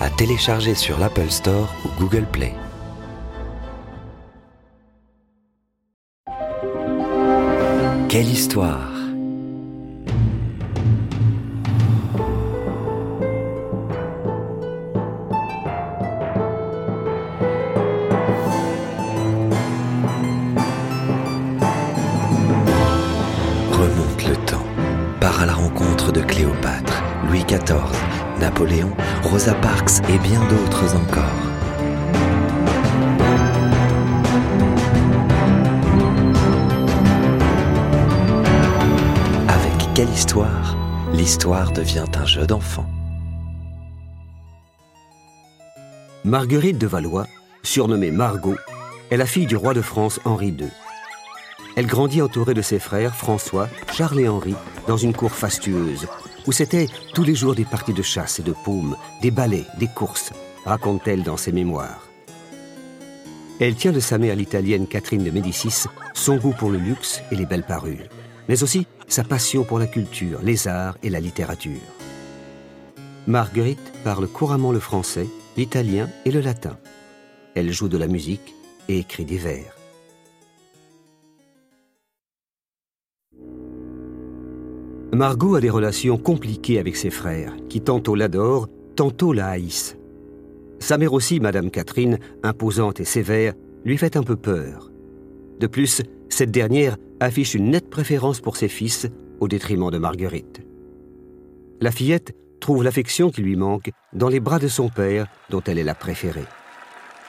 à télécharger sur l'Apple Store ou Google Play. Quelle histoire Remonte le temps, part à la rencontre de Cléopâtre, Louis XIV, Napoléon, Rosa Parks et bien d'autres encore. Avec quelle histoire L'histoire devient un jeu d'enfant. Marguerite de Valois, surnommée Margot, est la fille du roi de France Henri II. Elle grandit entourée de ses frères François, Charles et Henri dans une cour fastueuse où c'était tous les jours des parties de chasse et de paume, des ballets, des courses, raconte-t-elle dans ses mémoires. Elle tient de sa mère l'italienne Catherine de Médicis son goût pour le luxe et les belles parures, mais aussi sa passion pour la culture, les arts et la littérature. Marguerite parle couramment le français, l'italien et le latin. Elle joue de la musique et écrit des vers. Margot a des relations compliquées avec ses frères, qui tantôt l'adorent, tantôt la haïssent. Sa mère aussi, Madame Catherine, imposante et sévère, lui fait un peu peur. De plus, cette dernière affiche une nette préférence pour ses fils au détriment de Marguerite. La fillette trouve l'affection qui lui manque dans les bras de son père, dont elle est la préférée.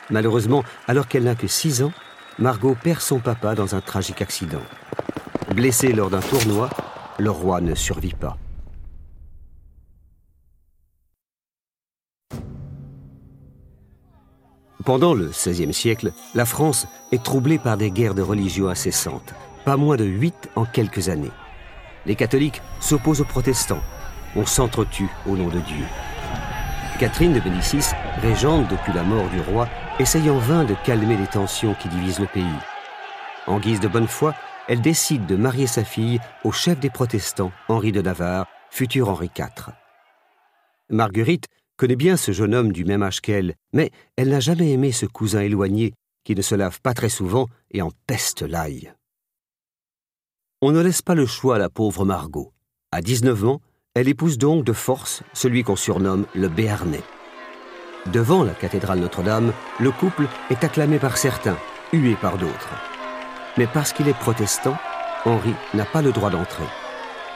Malheureusement, alors qu'elle n'a que six ans, Margot perd son papa dans un tragique accident. Blessée lors d'un tournoi, le roi ne survit pas. Pendant le XVIe siècle, la France est troublée par des guerres de religion incessantes, pas moins de huit en quelques années. Les catholiques s'opposent aux protestants. On s'entretue au nom de Dieu. Catherine de Médicis, régente depuis la mort du roi, essaye en vain de calmer les tensions qui divisent le pays. En guise de bonne foi, elle décide de marier sa fille au chef des protestants, Henri de Navarre, futur Henri IV. Marguerite connaît bien ce jeune homme du même âge qu'elle, mais elle n'a jamais aimé ce cousin éloigné qui ne se lave pas très souvent et en peste l'ail. On ne laisse pas le choix à la pauvre Margot. À 19 ans, elle épouse donc de force celui qu'on surnomme le Béarnais. Devant la cathédrale Notre-Dame, le couple est acclamé par certains, hué par d'autres. Mais parce qu'il est protestant, Henri n'a pas le droit d'entrer.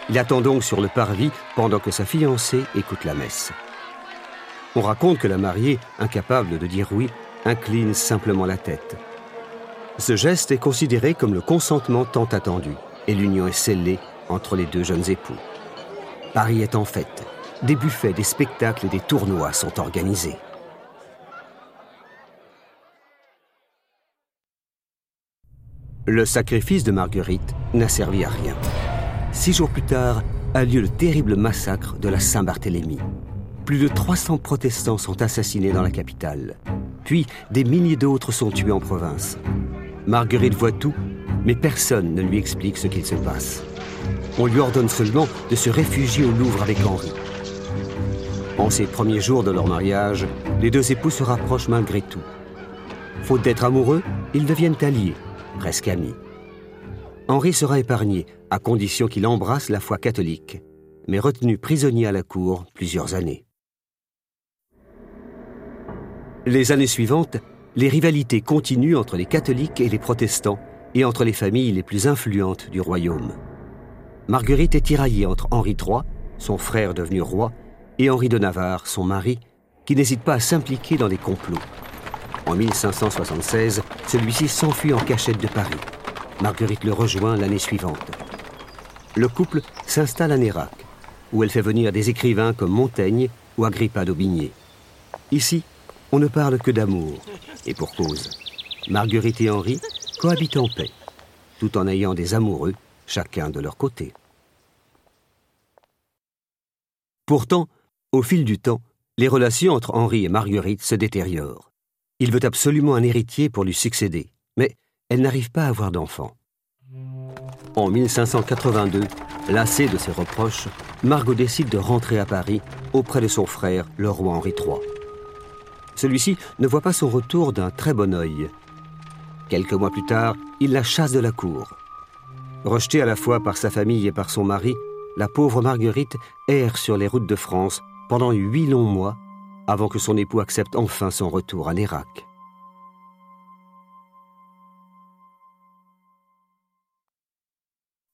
Il attend donc sur le parvis pendant que sa fiancée écoute la messe. On raconte que la mariée, incapable de dire oui, incline simplement la tête. Ce geste est considéré comme le consentement tant attendu, et l'union est scellée entre les deux jeunes époux. Paris est en fête. Des buffets, des spectacles et des tournois sont organisés. Le sacrifice de Marguerite n'a servi à rien. Six jours plus tard a lieu le terrible massacre de la Saint-Barthélemy. Plus de 300 protestants sont assassinés dans la capitale. Puis des milliers d'autres sont tués en province. Marguerite voit tout, mais personne ne lui explique ce qu'il se passe. On lui ordonne seulement de se réfugier au Louvre avec Henri. En ces premiers jours de leur mariage, les deux époux se rapprochent malgré tout. Faute d'être amoureux, ils deviennent alliés, presque amis. Henri sera épargné, à condition qu'il embrasse la foi catholique, mais retenu prisonnier à la cour plusieurs années. Les années suivantes, les rivalités continuent entre les catholiques et les protestants et entre les familles les plus influentes du royaume. Marguerite est tiraillée entre Henri III, son frère devenu roi, et Henri de Navarre, son mari, qui n'hésite pas à s'impliquer dans des complots. En 1576, celui-ci s'enfuit en cachette de Paris. Marguerite le rejoint l'année suivante. Le couple s'installe à Nérac, où elle fait venir des écrivains comme Montaigne ou Agrippa d'Aubigné. Ici, on ne parle que d'amour, et pour cause. Marguerite et Henri cohabitent en paix, tout en ayant des amoureux, chacun de leur côté. Pourtant, au fil du temps, les relations entre Henri et Marguerite se détériorent. Il veut absolument un héritier pour lui succéder, mais elle n'arrive pas à avoir d'enfant. En 1582, lassée de ses reproches, Margot décide de rentrer à Paris auprès de son frère, le roi Henri III. Celui-ci ne voit pas son retour d'un très bon œil. Quelques mois plus tard, il la chasse de la cour. Rejetée à la fois par sa famille et par son mari, la pauvre Marguerite erre sur les routes de France pendant huit longs mois avant que son époux accepte enfin son retour à Nérac.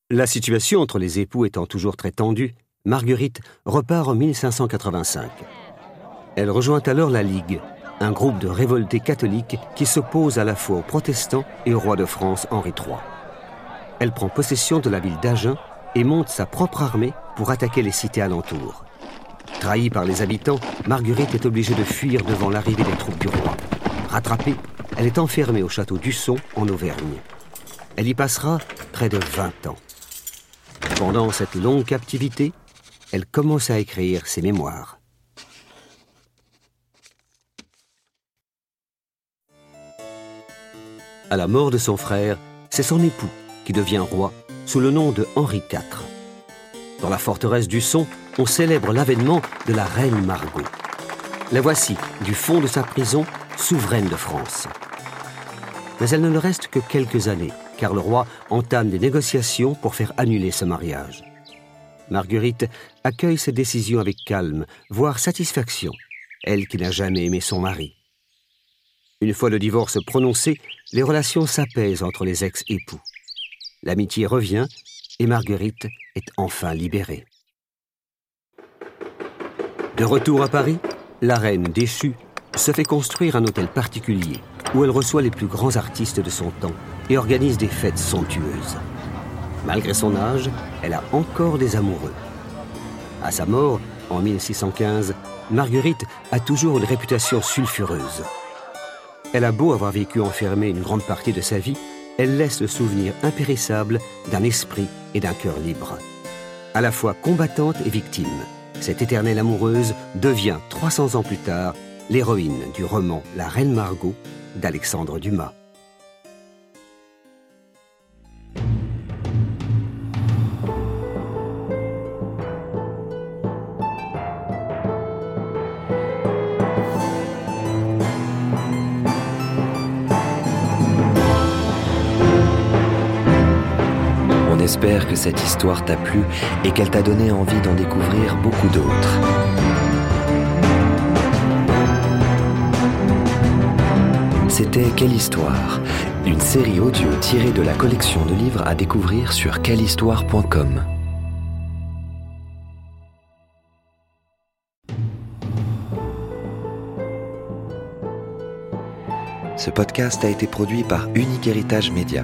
La situation entre les époux étant toujours très tendue, Marguerite repart en 1585. Elle rejoint alors la Ligue, un groupe de révoltés catholiques qui s'oppose à la fois aux protestants et au roi de France Henri III. Elle prend possession de la ville d'Agen et monte sa propre armée pour attaquer les cités alentours. Trahie par les habitants, Marguerite est obligée de fuir devant l'arrivée des troupes du roi. Rattrapée, elle est enfermée au château d'Usson en Auvergne. Elle y passera près de 20 ans. Pendant cette longue captivité, elle commence à écrire ses mémoires. À la mort de son frère, c'est son époux qui devient roi sous le nom de Henri IV. Dans la forteresse du Son, on célèbre l'avènement de la reine Margot. La voici, du fond de sa prison, souveraine de France. Mais elle ne le reste que quelques années, car le roi entame des négociations pour faire annuler ce mariage. Marguerite accueille cette décision avec calme, voire satisfaction, elle qui n'a jamais aimé son mari. Une fois le divorce prononcé, les relations s'apaisent entre les ex-époux. L'amitié revient et Marguerite est enfin libérée. De retour à Paris, la reine déchue se fait construire un hôtel particulier où elle reçoit les plus grands artistes de son temps et organise des fêtes somptueuses. Malgré son âge, elle a encore des amoureux. À sa mort, en 1615, Marguerite a toujours une réputation sulfureuse. Elle a beau avoir vécu enfermée une grande partie de sa vie, elle laisse le souvenir impérissable d'un esprit et d'un cœur libre. À la fois combattante et victime, cette éternelle amoureuse devient, 300 ans plus tard, l'héroïne du roman La Reine Margot d'Alexandre Dumas. Espère que cette histoire t'a plu et qu'elle t'a donné envie d'en découvrir beaucoup d'autres. C'était Quelle histoire Une série audio tirée de la collection de livres à découvrir sur quellehistoire.com. Ce podcast a été produit par Unique Héritage Média.